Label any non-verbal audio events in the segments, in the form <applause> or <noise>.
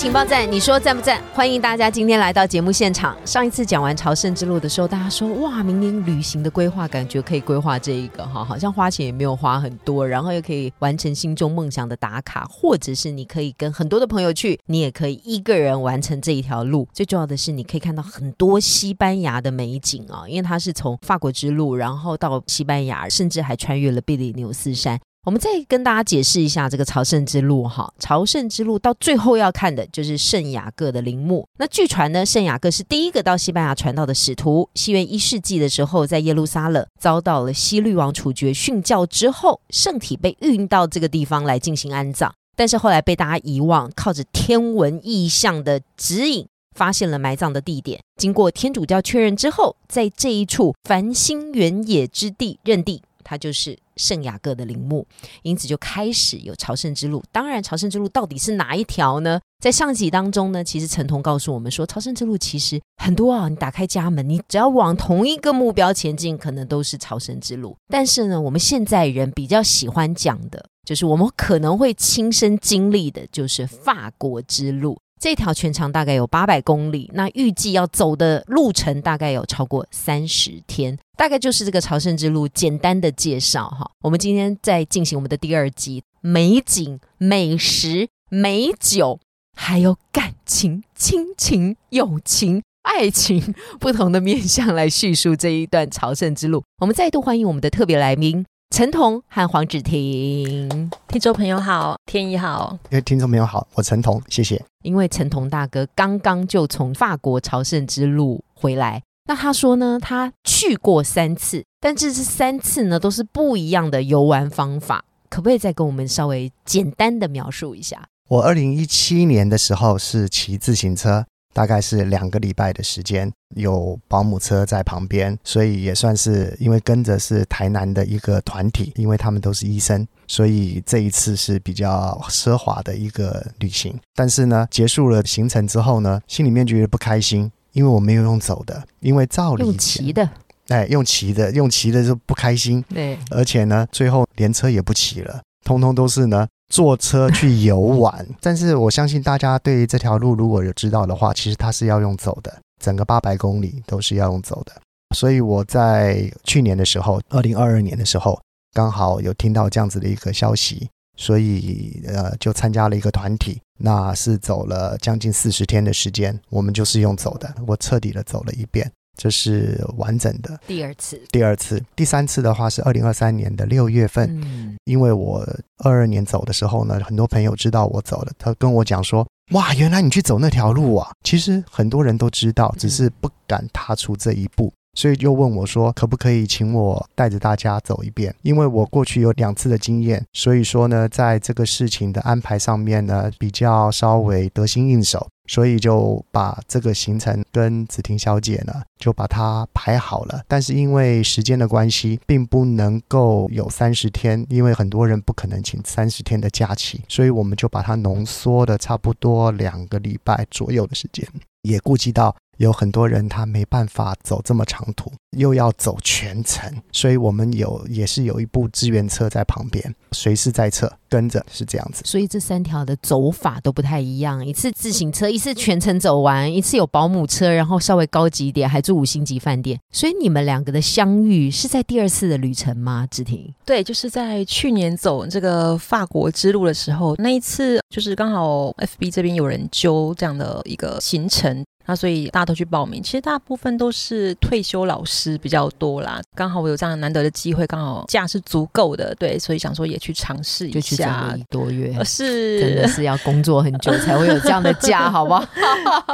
情报站，你说赞不赞？欢迎大家今天来到节目现场。上一次讲完朝圣之路的时候，大家说哇，明年旅行的规划感觉可以规划这一个哈，好像花钱也没有花很多，然后又可以完成心中梦想的打卡，或者是你可以跟很多的朋友去，你也可以一个人完成这一条路。最重要的是，你可以看到很多西班牙的美景啊，因为它是从法国之路，然后到西班牙，甚至还穿越了比利牛斯山。我们再跟大家解释一下这个朝圣之路哈，朝圣之路到最后要看的就是圣雅各的陵墓。那据传呢，圣雅各是第一个到西班牙传道的使徒。西元一世纪的时候，在耶路撒冷遭到了西律王处决殉教之后，圣体被运到这个地方来进行安葬，但是后来被大家遗忘。靠着天文异象的指引，发现了埋葬的地点。经过天主教确认之后，在这一处繁星原野之地认定。它就是圣雅各的陵墓，因此就开始有朝圣之路。当然，朝圣之路到底是哪一条呢？在上集当中呢，其实陈彤告诉我们说，朝圣之路其实很多啊。你打开家门，你只要往同一个目标前进，可能都是朝圣之路。但是呢，我们现在人比较喜欢讲的，就是我们可能会亲身经历的，就是法国之路。这条全长大概有八百公里，那预计要走的路程大概有超过三十天，大概就是这个朝圣之路简单的介绍哈。我们今天在进行我们的第二集，美景、美食、美酒，还有感情、亲情、友情、爱情不同的面向来叙述这一段朝圣之路。我们再度欢迎我们的特别来宾。陈彤和黄芷婷，听众朋友好，天一好，听众朋友好，我陈彤，谢谢。因为陈彤大哥刚刚就从法国朝圣之路回来，那他说呢，他去过三次，但这是三次呢都是不一样的游玩方法，可不可以再跟我们稍微简单的描述一下？我二零一七年的时候是骑自行车。大概是两个礼拜的时间，有保姆车在旁边，所以也算是因为跟着是台南的一个团体，因为他们都是医生，所以这一次是比较奢华的一个旅行。但是呢，结束了行程之后呢，心里面觉得不开心，因为我没有用走的，因为照理用骑的，哎，用骑的，用骑的就不开心。对，而且呢，最后连车也不骑了，通通都是呢。坐车去游玩，<laughs> 但是我相信大家对于这条路如果有知道的话，其实它是要用走的，整个八百公里都是要用走的。所以我在去年的时候，二零二二年的时候，刚好有听到这样子的一个消息，所以呃就参加了一个团体，那是走了将近四十天的时间，我们就是用走的，我彻底的走了一遍。这是完整的。第二次，第二次，第三次的话是二零二三年的六月份。嗯，因为我二二年走的时候呢，很多朋友知道我走了，他跟我讲说：“哇，原来你去走那条路啊！”其实很多人都知道，只是不敢踏出这一步，所以又问我说：“可不可以请我带着大家走一遍？”因为我过去有两次的经验，所以说呢，在这个事情的安排上面呢，比较稍微得心应手。所以就把这个行程跟子婷小姐呢，就把它排好了。但是因为时间的关系，并不能够有三十天，因为很多人不可能请三十天的假期，所以我们就把它浓缩的差不多两个礼拜左右的时间，也顾及到。有很多人他没办法走这么长途，又要走全程，所以我们有也是有一部支援车在旁边，随时在侧跟着，是这样子。所以这三条的走法都不太一样，一次自行车，一次全程走完，一次有保姆车，然后稍微高级一点，还住五星级饭店。所以你们两个的相遇是在第二次的旅程吗？志婷，对，就是在去年走这个法国之路的时候，那一次就是刚好 FB 这边有人揪这样的一个行程。那所以大家都去报名，其实大部分都是退休老师比较多啦。刚好我有这样难得的机会，刚好假是足够的，对，所以想说也去尝试一下。多月，是真的是要工作很久才会有这样的假，好不好？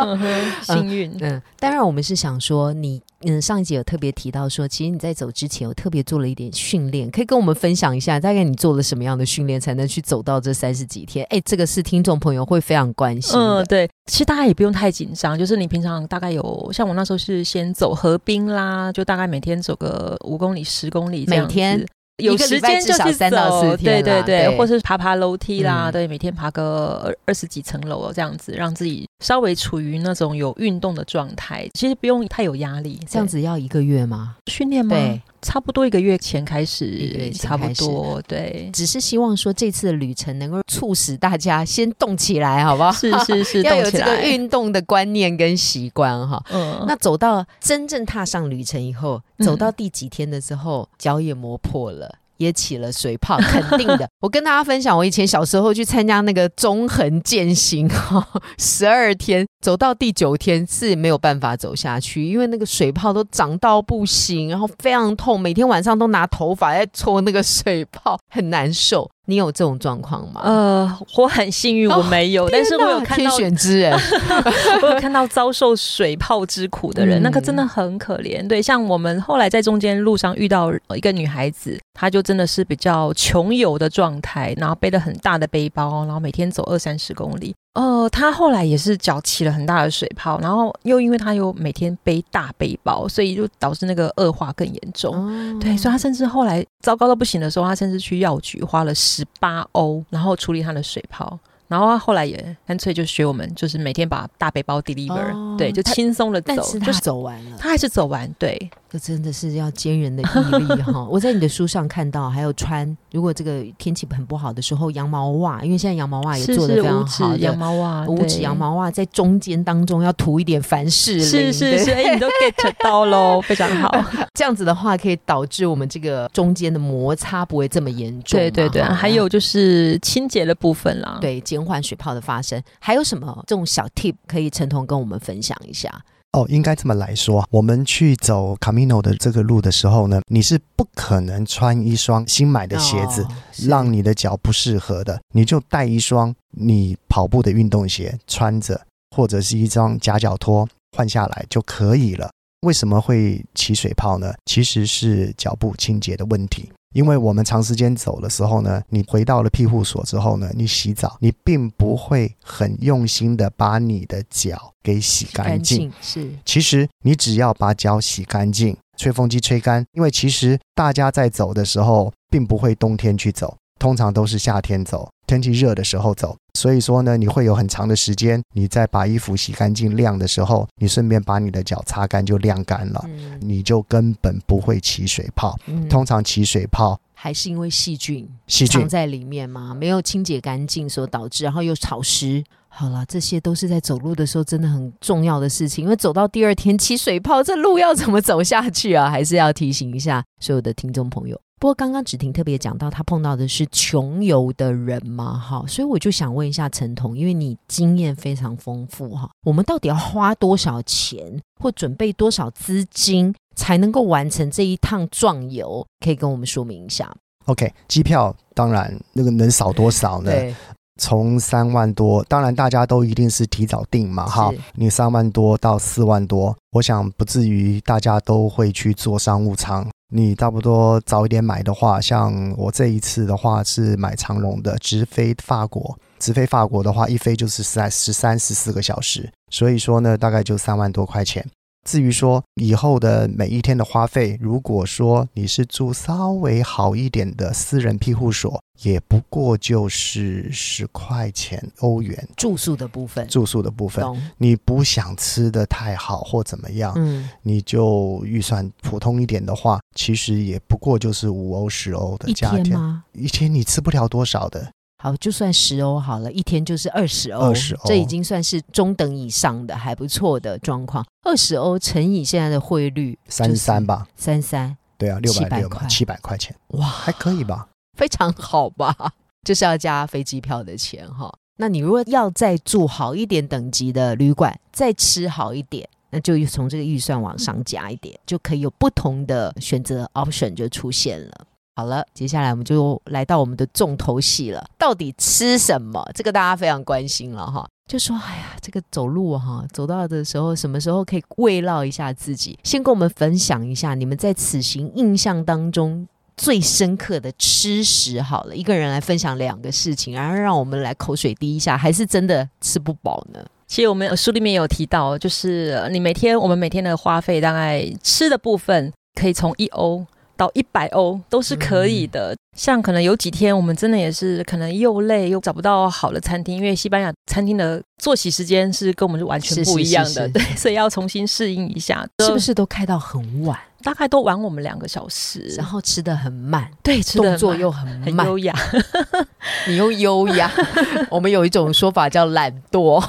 <laughs> 幸运。嗯，当然我们是想说，你嗯，上一集有特别提到说，其实你在走之前有特别做了一点训练，可以跟我们分享一下，大概你做了什么样的训练才能去走到这三十几天？哎，这个是听众朋友会非常关心。嗯，对，其实大家也不用太紧张，就是你平常大概有像我那时候是先走河滨啦，就大概每天走个五公里、十公里，每天。有时间就去走，对对对，或是爬爬楼梯啦，对，每天爬个二二十几层楼这样子，让自己稍微处于那种有运动的状态。其实不用太有压力，这样子要一个月吗？训练吗？对。差不多一个月前开始，差不多对，只是希望说这次的旅程能够促使大家先动起来，好不好？是是是，<laughs> 要有这个运动的观念跟习惯哈。嗯，那走到真正踏上旅程以后，走到第几天的时候，脚也磨破了。也起了水泡，肯定的。<laughs> 我跟大家分享，我以前小时候去参加那个中横健行，哈，<laughs> 十二天走到第九天是没有办法走下去，因为那个水泡都长到不行，然后非常痛，每天晚上都拿头发在搓那个水泡，很难受。你有这种状况吗？呃，我很幸运，我没有，<laughs> 但是我有看到天选之人，<laughs> 我有看到遭受水泡之苦的人，那个真的很可怜。对，像我们后来在中间路上遇到一个女孩子，她就真的是比较穷游的状态，然后背了很大的背包，然后每天走二三十公里。呃，他后来也是脚起了很大的水泡，然后又因为他又每天背大背包，所以就导致那个恶化更严重。对，所以他甚至后来糟糕到不行的时候，他甚至去药局花了十八欧，然后处理他的水泡。然后他后来也干脆就学我们，就是每天把大背包 deliver，对，就轻松的走，就是走完了，他还是走完，对。这真的是要坚韧的毅力哈！<laughs> 我在你的书上看到，还有穿，如果这个天气很不好的时候，羊毛袜，因为现在羊毛袜也做的非常好，羊毛袜，五指羊毛袜在中间当中要涂一点凡士林，是是是，哎，你都 get 到喽，<laughs> 非常好。这样子的话，可以导致我们这个中间的摩擦不会这么严重。对对对，还有就是清洁的部分啦，对，减缓水泡的发生。还有什么这种小 tip 可以陈彤跟我们分享一下？哦，应该这么来说，我们去走 Camino 的这个路的时候呢，你是不可能穿一双新买的鞋子，让你的脚不适合的，你就带一双你跑步的运动鞋穿着，或者是一双夹脚拖换下来就可以了。为什么会起水泡呢？其实是脚部清洁的问题。因为我们长时间走的时候呢，你回到了庇护所之后呢，你洗澡，你并不会很用心的把你的脚给洗干净。是，其实你只要把脚洗干净，吹风机吹干。因为其实大家在走的时候，并不会冬天去走。通常都是夏天走，天气热的时候走，所以说呢，你会有很长的时间，你在把衣服洗干净晾的时候，你顺便把你的脚擦干就晾干了，你就根本不会起水泡。通常起水泡还是因为细菌细菌在里面吗，没有清洁干净所导致，然后又潮湿。好了，这些都是在走路的时候真的很重要的事情，因为走到第二天起水泡，这路要怎么走下去啊？还是要提醒一下所有的听众朋友。不过刚刚芷婷特别讲到，他碰到的是穷游的人嘛，哈，所以我就想问一下陈彤，因为你经验非常丰富哈，我们到底要花多少钱或准备多少资金才能够完成这一趟壮游？可以跟我们说明一下。OK，机票当然那个能少多少呢？从三万多，当然大家都一定是提早订嘛，哈，你三万多到四万多，我想不至于大家都会去做商务舱。你差不多早一点买的话，像我这一次的话是买长龙的，直飞法国。直飞法国的话，一飞就是三十三十四个小时，所以说呢，大概就三万多块钱。至于说以后的每一天的花费，如果说你是住稍微好一点的私人庇护所，也不过就是十块钱欧元住宿的部分。住宿的部分，你不想吃的太好或怎么样，嗯，你就预算普通一点的话，其实也不过就是五欧十欧的价钱吗？一天你吃不了多少的。好，就算十欧好了，一天就是二十欧，这已经算是中等以上的，还不错的状况。二十欧乘以现在的汇率，三三吧，三三，对啊，六百六块，七百块钱，哇，还可以吧？非常好吧？<laughs> 就是要加飞机票的钱哈。那你如果要再住好一点等级的旅馆，再吃好一点，那就从这个预算往上加一点，就可以有不同的选择 option 就出现了。好了，接下来我们就来到我们的重头戏了。到底吃什么？这个大家非常关心了哈。就说：“哎呀，这个走路哈，走到的时候，什么时候可以慰劳一下自己？先跟我们分享一下你们在此行印象当中最深刻的吃食。好了，一个人来分享两个事情，然后让我们来口水滴一下，还是真的吃不饱呢？其实我们书里面有提到，就是你每天我们每天的花费，大概吃的部分可以从一欧。”到一百欧都是可以的，像可能有几天我们真的也是可能又累又找不到好的餐厅，因为西班牙餐厅的作息时间是跟我们是完全不一样的，对，所以要重新适应一下，是不是都开到很晚？大概都晚我们两个小时，然后吃的很慢，对，动作又很慢，优雅。<laughs> 你又优雅，<laughs> 我们有一种说法叫懒惰。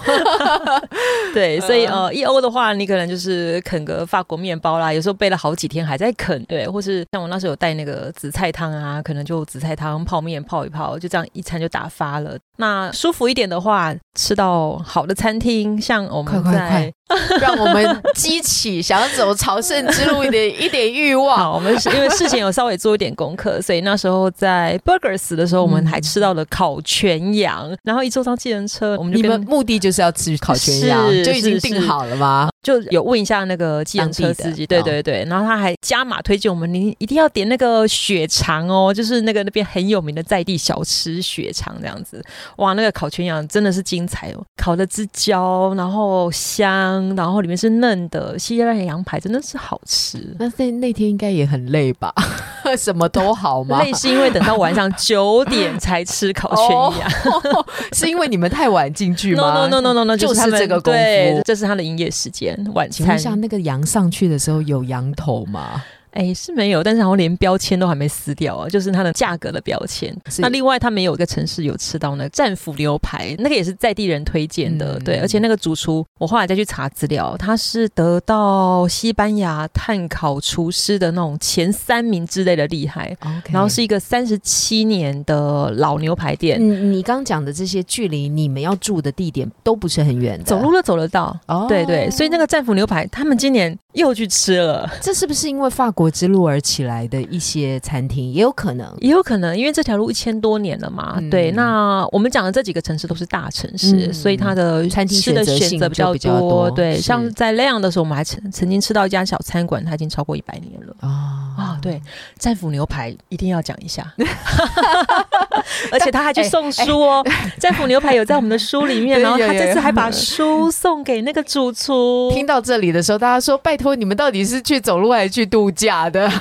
<laughs> 对，所以呃，一欧的话，你可能就是啃个法国面包啦，有时候背了好几天还在啃，对，或是像我那时候有带那个紫菜汤啊，可能就紫菜汤泡面泡一泡，就这样一餐就打发了。那舒服一点的话，吃到好的餐厅，像我们在。<laughs> 让我们激起想要走朝圣之路的一点欲望。我们因为事前有稍微做一点功课，所以那时候在 Burgers 的时候，我们还吃到了烤全羊。然后一坐上计程车，我们就你们目的就是要吃烤全羊，就已经定好了吗？就有问一下那个计程车司机，对对对，然后他还加码推荐我们，你一定要点那个血肠哦，就是那个那边很有名的在地小吃血肠这样子。哇，那个烤全羊真的是精彩哦，烤的之焦，然后香，然后里面是嫩的，西班牙羊排真的是好吃。那那那天应该也很累吧？<laughs> 什么都好吗？<laughs> 累是因为等到晚上九点才吃烤全羊，<laughs> 是因为你们太晚进去吗？No No No No No，就是这个功夫，这是他的营业时间。晚餐下那个羊上去的时候有羊头吗？哎，是没有，但是好像连标签都还没撕掉啊，就是它的价格的标签。那另外，他们有一个城市有吃到那战斧牛排，那个也是在地人推荐的，对。而且那个主厨，我后来再去查资料，他是得到西班牙碳烤厨师的那种前三名之类的厉害。然后是一个三十七年的老牛排店。你你刚讲的这些距离你们要住的地点都不是很远，走路都走得到。哦，对对，所以那个战斧牛排，他们今年又去吃了。这是不是因为法国？之路而起来的一些餐厅也有可能，也有可能，因为这条路一千多年了嘛。对，那我们讲的这几个城市都是大城市，所以它的餐厅的选择比较多。对，像在那样的时候，我们还曾曾经吃到一家小餐馆，它已经超过一百年了。啊啊！对，战斧牛排一定要讲一下，<laughs> <laughs> 而且他还去送书哦。战斧牛排有在我们的书里面，<laughs> 然后他这次还把书送给那个主厨。听到这里的时候，大家说：“拜托，你们到底是去走路还是去度假？”的，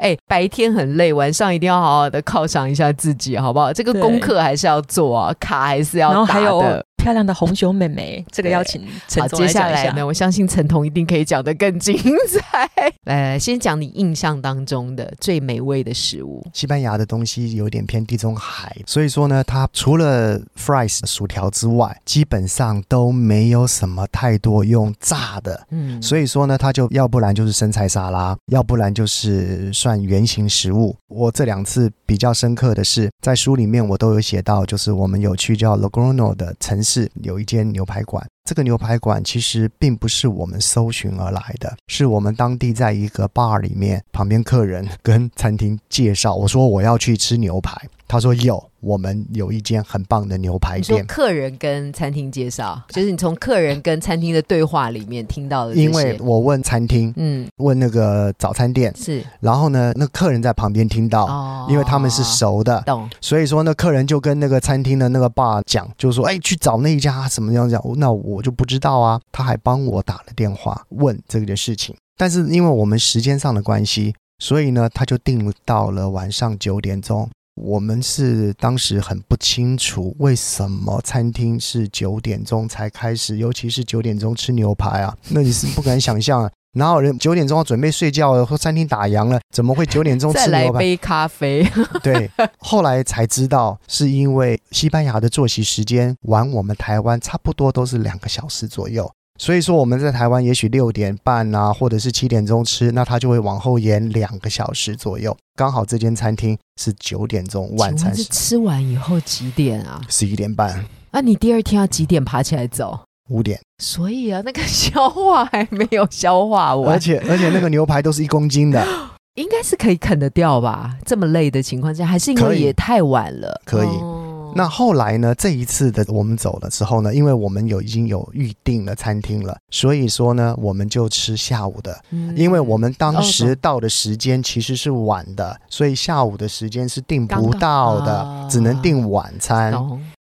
哎，白天很累，晚上一定要好好的犒赏一下自己，好不好？这个功课还是要做啊，卡还是要打的。漂亮的红熊妹妹，这个邀请陈总接下来呢，我相信陈彤一定可以讲得更精彩。来，<laughs> 先讲你印象当中的最美味的食物。西班牙的东西有点偏地中海，所以说呢，它除了 fries 薯条之外，基本上都没有什么太多用炸的。嗯，所以说呢，它就要不然就是生菜沙拉，要不然就是算圆形食物。我这两次比较深刻的是，在书里面我都有写到，就是我们有去叫 Logrono 的城市。是有一间牛排馆，这个牛排馆其实并不是我们搜寻而来的，是我们当地在一个 bar 里面，旁边客人跟餐厅介绍，我说我要去吃牛排。他说有，我们有一间很棒的牛排店。客人跟餐厅介绍，就是你从客人跟餐厅的对话里面听到的。因为我问餐厅，嗯，问那个早餐店是，然后呢，那客人在旁边听到，哦，因为他们是熟的，懂。所以说，那客人就跟那个餐厅的那个爸讲，就说，哎，去找那一家什么样讲，那我我就不知道啊。他还帮我打了电话问这个事情，但是因为我们时间上的关系，所以呢，他就定到了晚上九点钟。我们是当时很不清楚为什么餐厅是九点钟才开始，尤其是九点钟吃牛排啊，那你是不敢想象啊！哪有人九点钟要准备睡觉了，或餐厅打烊了，怎么会九点钟 <laughs> 吃牛排？杯咖啡。<laughs> 对，后来才知道是因为西班牙的作息时间晚我们台湾差不多都是两个小时左右。所以说我们在台湾也许六点半啊，或者是七点钟吃，那他就会往后延两个小时左右。刚好这间餐厅是九点钟晚餐，是吃完以后几点啊？十一点半。那你第二天要几点爬起来走？五点。所以啊，那个消化还没有消化完，而且而且那个牛排都是一公斤的，<laughs> 应该是可以啃得掉吧？这么累的情况下，还是因为也太晚了？可以。哦那后来呢？这一次的我们走了之后呢，因为我们有已经有预定了餐厅了，所以说呢，我们就吃下午的。嗯因为我们当哦时到的时间其实是晚的，所以下午的时间是订不到的，刚刚啊只能订晚餐。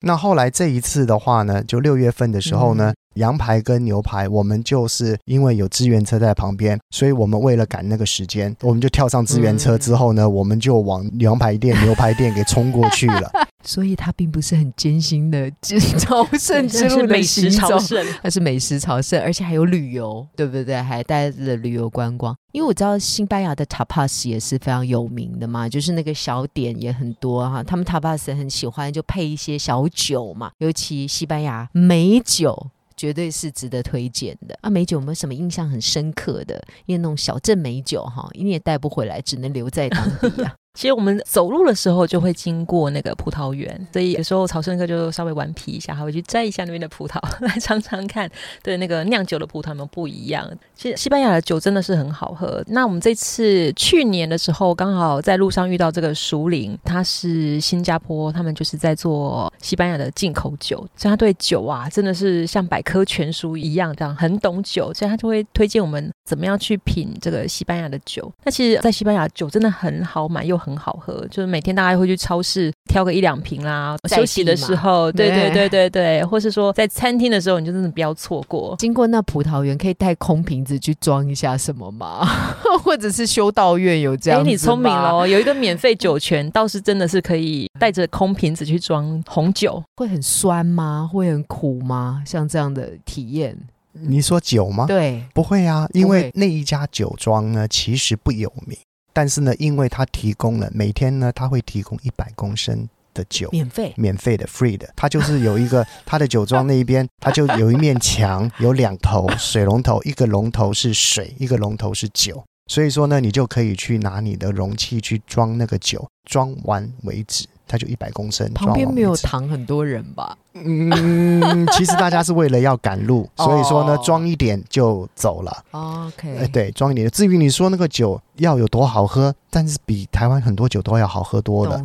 懂那后来这一次的话呢，就六月份的时候呢，嗯羊排跟牛排，我们就是因为有支援车在旁边，所以我们为了赶那个时间，我们就跳上支援车之后呢，我们就往羊排店、牛排店给冲过去了。<laughs> 所以它并不是很艰辛的朝圣之路 <laughs> 美食行走，朝圣。它是美食朝圣，而且还有旅游，对不对？还带着旅游观光。因为我知道西班牙的 tapas 也是非常有名的嘛，就是那个小点也很多哈。他们 tapas 很喜欢就配一些小酒嘛，尤其西班牙美酒。绝对是值得推荐的啊！美酒有没有什么印象很深刻的？因为那种小镇美酒哈，你也带不回来，只能留在当地啊。其实我们走路的时候就会经过那个葡萄园，所以有时候朝圣客就稍微顽皮一下，还会去摘一下那边的葡萄来尝尝看，对那个酿酒的葡萄有没有不一样。其实西班牙的酒真的是很好喝。那我们这次去年的时候，刚好在路上遇到这个熟龄，他是新加坡，他们就是在做西班牙的进口酒，所以他对酒啊真的是像百科全书一样，这样很懂酒，所以他就会推荐我们怎么样去品这个西班牙的酒。那其实，在西班牙酒真的很好买又很好喝，就是每天大概会去超市挑个一两瓶啦。休息的时候，对对对对对，或是说在餐厅的时候，你就真的不要错过。经过那葡萄园，可以带空瓶子去装一下什么吗？<laughs> 或者是修道院有这样哎？你聪明哦！有一个免费酒泉，倒是真的是可以带着空瓶子去装红酒。会很酸吗？会很苦吗？像这样的体验，你说酒吗？对，不会啊，因为那一家酒庄呢其实不有名，但是呢，因为它提供了每天呢，它会提供一百公升的酒。免费。免费的 free 的，它就是有一个 <laughs> 它的酒庄那一边，它就有一面墙，有两头水龙头，一个龙头是水，一个龙头是酒。所以说呢，你就可以去拿你的容器去装那个酒，装完为止，它就一百公升。旁边没有躺很多人吧？嗯，<laughs> 其实大家是为了要赶路，所以说呢哦，装一点就走了。OK，哎，对，装一点。至于你说那个酒要有多好喝，但是比台湾很多酒都要好喝多了。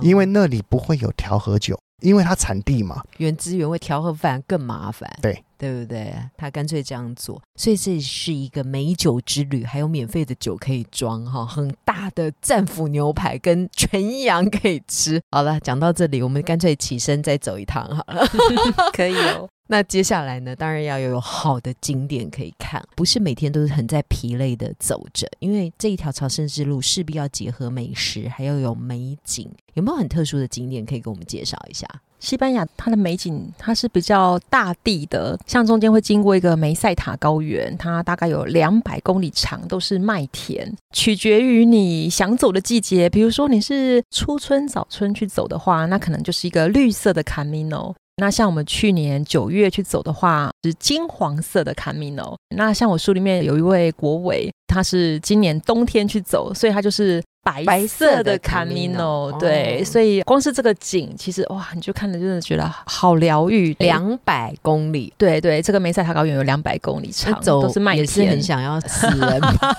因为那里不会有调和酒，因为它产地嘛。原汁原味调和饭更麻烦，对对不对？他干脆这样做，所以这是一个美酒之旅，还有免费的酒可以装哈，很大的战斧牛排跟全羊可以吃。好了，讲到这里，我们干脆起身再走一趟好了。<laughs> 可以哦。<laughs> 那接下来呢，当然要有好的景点可以看，不是每天都是很在疲累的走着，因为这一条朝圣之路势必要结合美食，还要有美景。有没有很特殊的景点可以给我们介绍一下？西班牙它的美景，它是比较大地的，像中间会经过一个梅塞塔高原，它大概有两百公里长，都是麦田，取决于你想走的季节。比如说你是初春、早春去走的话，那可能就是一个绿色的 Camino。那像我们去年九月去走的话，是金黄色的 Camino。那像我书里面有一位国伟，他是今年冬天去走，所以他就是白白色的色的 Camino，Camino。对，哦所以光是这个景，其实哇，你就看了真的觉得好疗愈。两百公里，对对，这个梅塞塔高原有两百公里长，走都是麦田也是很。想要死人吧，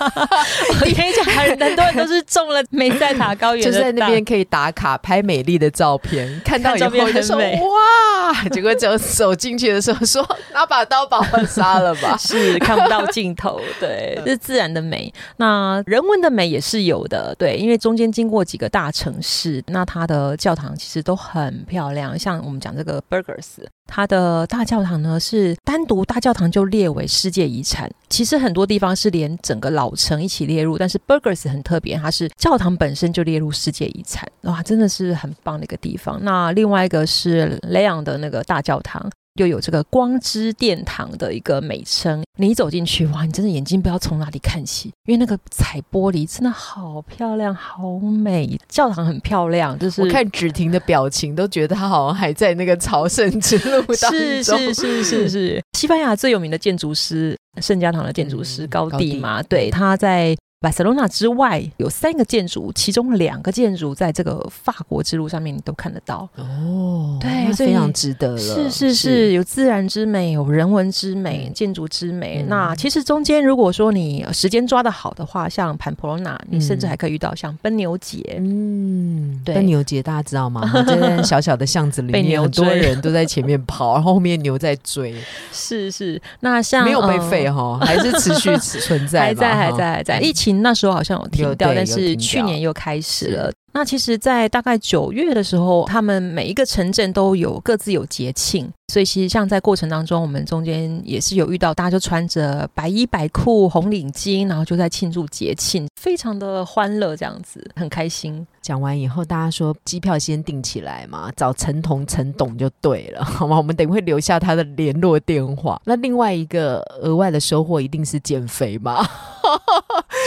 我 <laughs> 跟你讲，很很多人都是中了梅塞塔高原 <laughs> 就是在那边可以打卡拍美丽的照片，看到以后就说哇，<laughs> 结果走走进去的时候说拿把刀把我杀了吧。是看不到尽头，对，这是自然的美。那人文的美也是有的，对，因为中间经过几个大城市，那它的教堂其实都很漂亮。像我们讲这个 Burgers，它的大教堂呢是单独大教堂就列为世界遗产。其实很多地方是连整个老城一起列入，但是 Burgers 很特别，它是教堂本身就列入世界遗产，哇，真的是很棒的一个地方。那另外一个是雷昂的那个大教堂。又有这个光之殿堂的一个美称，你一走进去，哇，你真的眼睛不知道从哪里看起，因为那个彩玻璃真的好漂亮，好美，教堂很漂亮，就是我看芷婷的表情，都觉得她好像还在那个朝圣之路当中。是是是是是，西班牙最有名的建筑师圣家堂的建筑师嗯高地嘛，对，他在巴塞罗那之外有三个建筑，其中两个建筑在这个法国之路上面你都看得到。哦，对非常值得了。是是是，有自然之美，有人文之美，嗯建筑之美。嗯那其实中间如果说你呃时间抓得好的话，像潘普罗纳，你甚至嗯还可以遇到像奔牛节。嗯，对奔牛节大家知道吗？<laughs> 就在小小的巷子里很多人都在前面跑，然后后面牛在追，<laughs> 是是，那像没有被呃废哈，还是持续 <laughs> 存在，还在还在还在。嗯疫情那时候好像有停掉，但是去年又开始了。那其实，在大概九月的时候，他们每一个城镇都有各自有节庆，所以其实像在过程当中，我们中间也是有遇到大家就穿着白衣白裤、红领巾，然后就在庆祝节庆，非常的欢乐，这样子很开心。讲完以后，大家说机票先订起来嘛，找陈彤、陈董就对了，好吗？我们等会留下他的联络电话。那另外一个额外的收获一定是减肥嘛？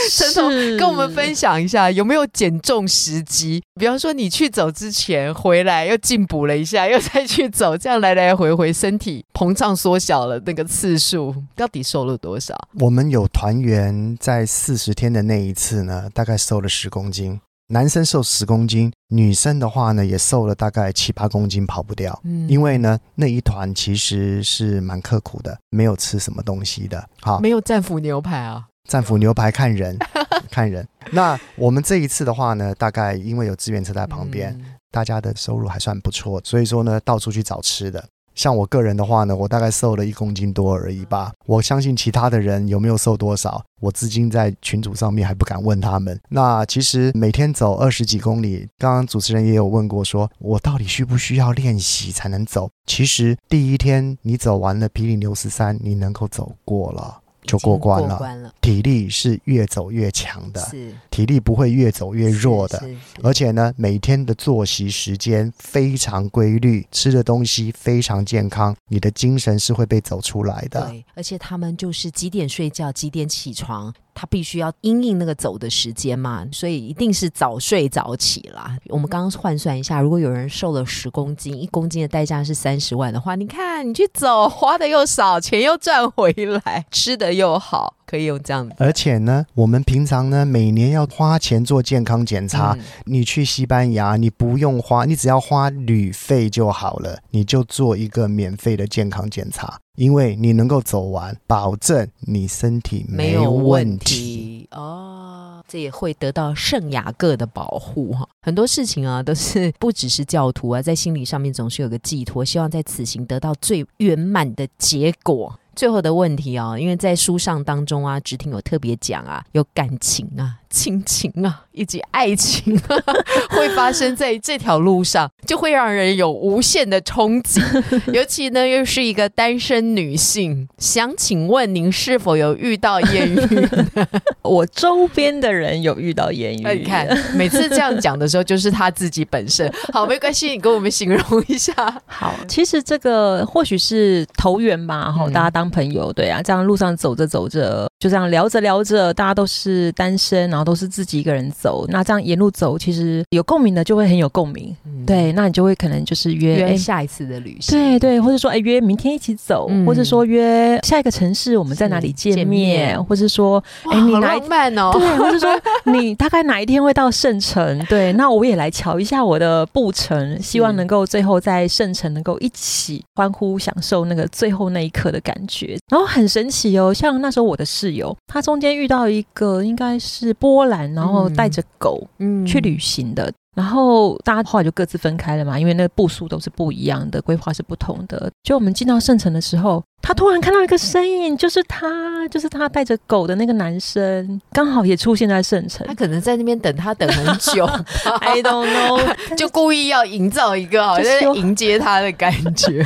<laughs> 陈彤是跟我们分享一下有没有减重时机？比方说你去走之前回来又进补了一下，又再去走，这样来来回回，身体膨胀缩小了那个次数，到底瘦了多少？我们有团员在四十天的那一次呢，大概瘦了十公斤，男生瘦十公斤，女生的话呢也瘦了大概七八公斤，跑不掉。嗯因为呢，那一团其实是蛮刻苦的，没有吃什么东西的。好，没有战斧牛排啊，战斧牛排看人，<laughs> 看人。那我们这一次的话呢，大概因为有资源车在旁边，嗯大家的收入还算不错，所以说呢，到处去找吃的。像我个人的话呢，我大概瘦了一公斤多而已吧。我相信其他的人有没有瘦多少，我至今在群组上面还不敢问他们。那其实每天走二十几公里，刚刚主持人也有问过说，我到底需不需要练习才能走？其实第一天你走完了皮里牛十三，你能够走过了。就过关了关了，体力是越走越强的，是体力不会越走越弱的。而且呢，每天的作息时间非常规律，吃的东西非常健康，你的精神是会被走出来的。对，而且他们就是几点睡觉，几点起床，他必须要因应那个走的时间嘛，所以一定是早睡早起啦。我们刚刚换算一下，如果有人瘦了十公斤，一公斤的代价是三十万的话，你看你去走，花的又少，钱又赚回来，吃的又好，可以用这样的。而且呢，我们平常呢每年要花钱做健康检查。嗯你去西班牙，你不用花，你只要花旅费就好了，你就做一个免费的健康检查，因为你能够走完，保证你身体没有问问题哦，这也会得到圣雅各的保护哈。很多事情啊，都是不只是教徒啊，在心理上面总是有个寄托，希望在此行得到最圆满的结果。最后的问题哦，因为在书上当中啊，直听有特别讲啊，有感情啊、亲情啊，以及爱情啊，<laughs> 会发生在这条路上，就会让人有无限的憧憬。<laughs> 尤其呢，又是一个单身女性，想请问您是否有遇到艳遇？<laughs> 我周边的人有遇到艳遇，你看，每次这样讲的时候，就是他自己本身。好，没关系，你跟我们形容一下。好，其实这个或许是投缘吧，哈、嗯大家当朋友，对啊，这样路上走着走着，就这样聊着聊着，大家都是单身，然后都是自己一个人走，那这样沿路走，其实有共鸣的就会很有共鸣，对，那你就会可能就是约，下一次的旅行。对对，或者说哎约明天一起走，嗯或者说约下一个城市我们在哪里是见见面，面或者说哎你哪一浪漫哦。<laughs> 对，或者说你大概哪一天会到圣城？<laughs> 对，那我也来瞧一下我的步程，希望能够最后在圣城能够一起欢呼享受那个最后那一刻的感觉。然后很神奇哦，像那时候我的室友，他中间遇到一个应该是波兰，然后带着狗嗯去旅行的。然后大家后来就各自分开了嘛，因为那个步数都是不一样的，规划是不同的。就我们进到圣城的时候，他突然看到一个身影，就是他，就是他带着狗的那个男生，刚好也出现在圣城他。可能在那边等他等很久 <laughs> I don't know，<laughs> 就故意要营造一个好像 <laughs> 在迎接他的感觉。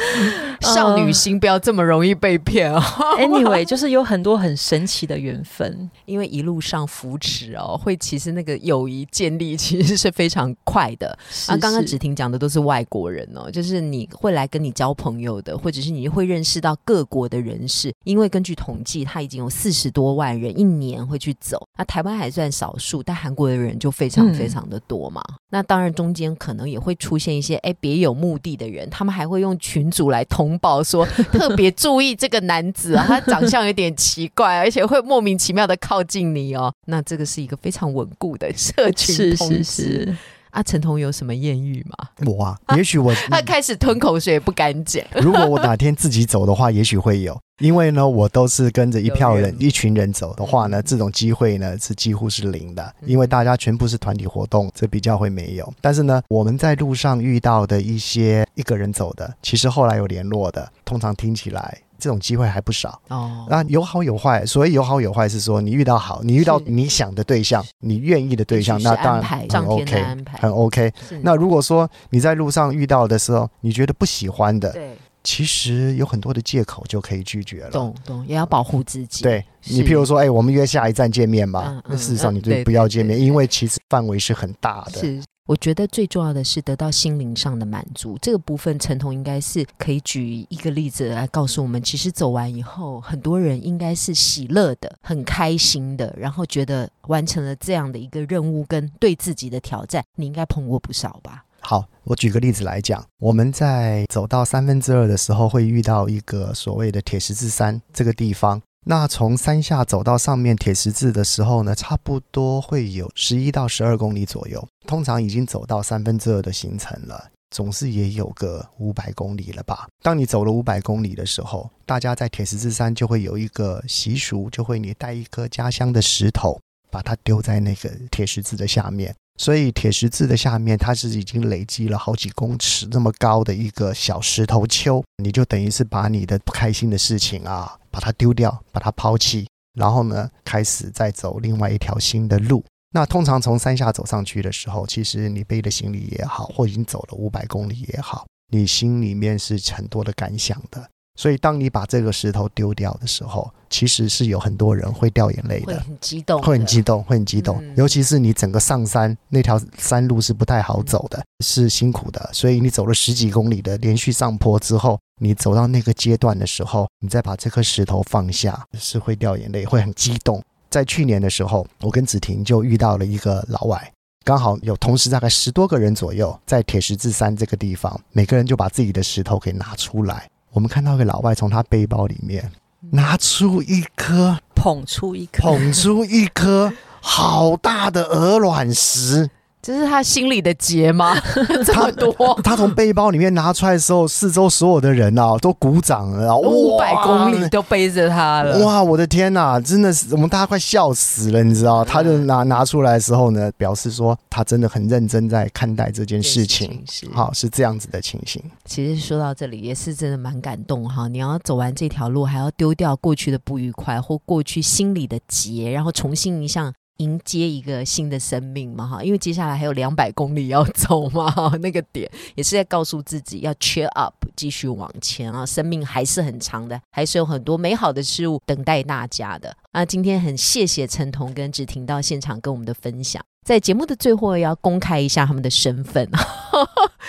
少女心不要这么容易被骗哦，Anyway，就是有很多很神奇的缘分。因为一路上扶持哦，会其实那个友谊建立其实是非常快的。是啊，刚刚是芷婷讲的都是外国人哦，就是你会来跟你交朋友的，或者是你会认识到各国的人士，因为根据统计，他已经有四十多万人一年会去走。那台湾还算少数，但韩国的人就非常非常的多嘛。那当然中间可能也会出现一些哎别有目的的人，他们还会用群组来通报说 <laughs> 特别注意这个男子啊，他长相有点奇怪，<laughs> 而且会莫名其妙的靠近你哦。那这个是一个非常稳固的社群通知。啊，陈彤有什么艳遇吗？我啊，也许我 <laughs> 他开始吞口水不敢讲。<laughs> 如果我哪天自己走的话，也许会有。因为呢，我都是跟着一票人、一群人走的话呢，这种机会呢是几乎是零的。因为大家全部是团体活动，这比较会没有。但是呢，我们在路上遇到的一些一个人走的，其实后来有联络的，通常听起来。这种机会还不少哦，那有好有坏，所以有好有坏是说你遇到好，你遇到你想的对象，你愿意的对象，那当然很 OK，很 OK。那如果说你在路上遇到的时候，你觉得不喜欢的，对，其实有很多的借口就可以拒绝了。懂懂，也要保护自己。对你，譬如说，哎，我们约下一站见面吧。那事实上你就不要见面，因为其实范围是很大的。是。我觉得最重要的是得到心灵上的满足，这个部分陈彤应该是可以举一个例子来告诉我们，其实走完以后，很多人应该是喜乐的、很开心的，然后觉得完成了这样的一个任务跟对自己的挑战，你应该碰过不少吧？好，我举个例子来讲，我们在走到三分之二的时候，会遇到一个所谓的铁十字山这个地方。那从山下走到上面铁十字的时候呢，差不多会有十一到十二公里左右。通常已经走到三分之二的行程了，总是也有个五百公里了吧？当你走了五百公里的时候，大家在铁十字山就会有一个习俗，就会你带一颗家乡的石头，把它丢在那个铁十字的下面。所以铁十字的下面，它是已经累积了好几公尺那么高的一个小石头丘，你就等于是把你的不开心的事情啊，把它丢掉，把它抛弃，然后呢，开始再走另外一条新的路。那通常从山下走上去的时候，其实你背的行李也好，或已经走了五百公里也好，你心里面是很多的感想的。所以，当你把这个石头丢掉的时候，其实是有很多人会掉眼泪的，会很激动，会很激动，会很激动。尤其是你整个上山那条山路是不太好走的，是辛苦的。所以你走了十几公里的连续上坡之后，你走到那个阶段的时候，你再把这颗石头放下，是会掉眼泪，会很激动。在去年的时候，我跟子婷就遇到了一个老外，刚好有同时大概十多个人左右在铁十字山这个地方，每个人就把自己的石头给拿出来。我们看到一个老外从他背包里面拿出一颗，捧出一颗，捧出一颗好大的鹅卵石。这是他心里的结吗？<laughs> 这么多，他从背包里面拿出来的时候，四周所有的人啊都鼓掌了，<laughs> 五百公里都背着他了。哇，我的天哪，真的是我们大家快笑死了，你知道？他就拿拿出来的时候呢，表示说他真的很认真在看待这件事情，好是这样子的情形。其实说到这里也是真的蛮感动哈，你要走完这条路，还要丢掉过去的不愉快或过去心里的结，然后重新一项。迎接一个新的生命嘛，哈，因为接下来还有两百公里要走嘛，<laughs> 那个点也是在告诉自己要 cheer up，继续往前啊，生命还是很长的，还是有很多美好的事物等待大家的。啊，今天很谢谢陈彤跟芷婷到现场跟我们的分享。在节目的最后，要公开一下他们的身份。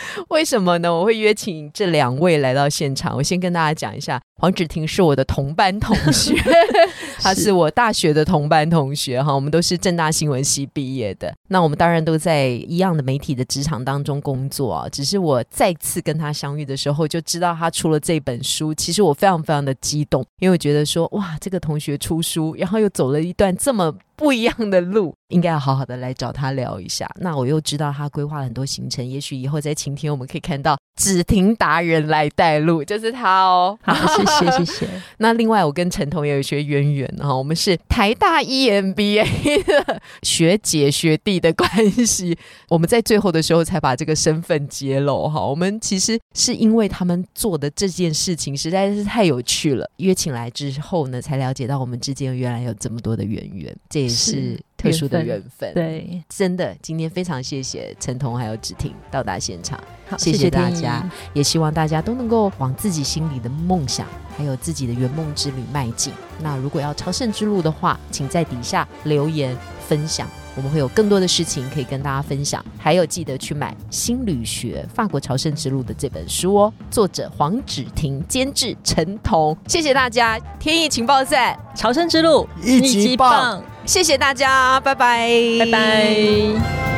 <laughs> 为什么呢？我会约请这两位来到现场。我先跟大家讲一下，黄芷婷是我的同班同学，<laughs> <laughs> 她是我大学的同班同学。哈，我们都是正大新闻系毕业的。那我们当然都在一样的媒体的职场当中工作啊。只是我再次跟他相遇的时候，就知道他出了这本书。其实我非常非常的激动，因为我觉得说，哇，这个同学出书，然后又走了一段这么。不一样的路，应该要好好的来找他聊一下。那我又知道他规划了很多行程，也许以后在晴天我们可以看到只听达人来带路，就是他哦。好，谢谢 <laughs> 谢谢。那另外，我跟陈彤也有一些渊源哈，我们是台大 EMBA 的学姐学弟的关系。我们在最后的时候才把这个身份揭露哈。我们其实是因为他们做的这件事情实在是太有趣了，约请来之后呢，才了解到我们之间原来有这么多的渊源。这也是特殊的缘分，对，真的，今天非常谢谢陈彤还有芷婷到达现场，谢谢大家，也希望大家都能够往自己心里的梦想，还有自己的圆梦之旅迈进。那如果要朝圣之路的话，请在底下留言分享。我们会有更多的事情可以跟大家分享。还有记得去买《新旅学：法国朝圣之路》的这本书哦，作者黄芷婷，监制陈彤。谢谢大家，天意情报站，朝圣之路一级棒，谢谢大家，拜拜，拜拜。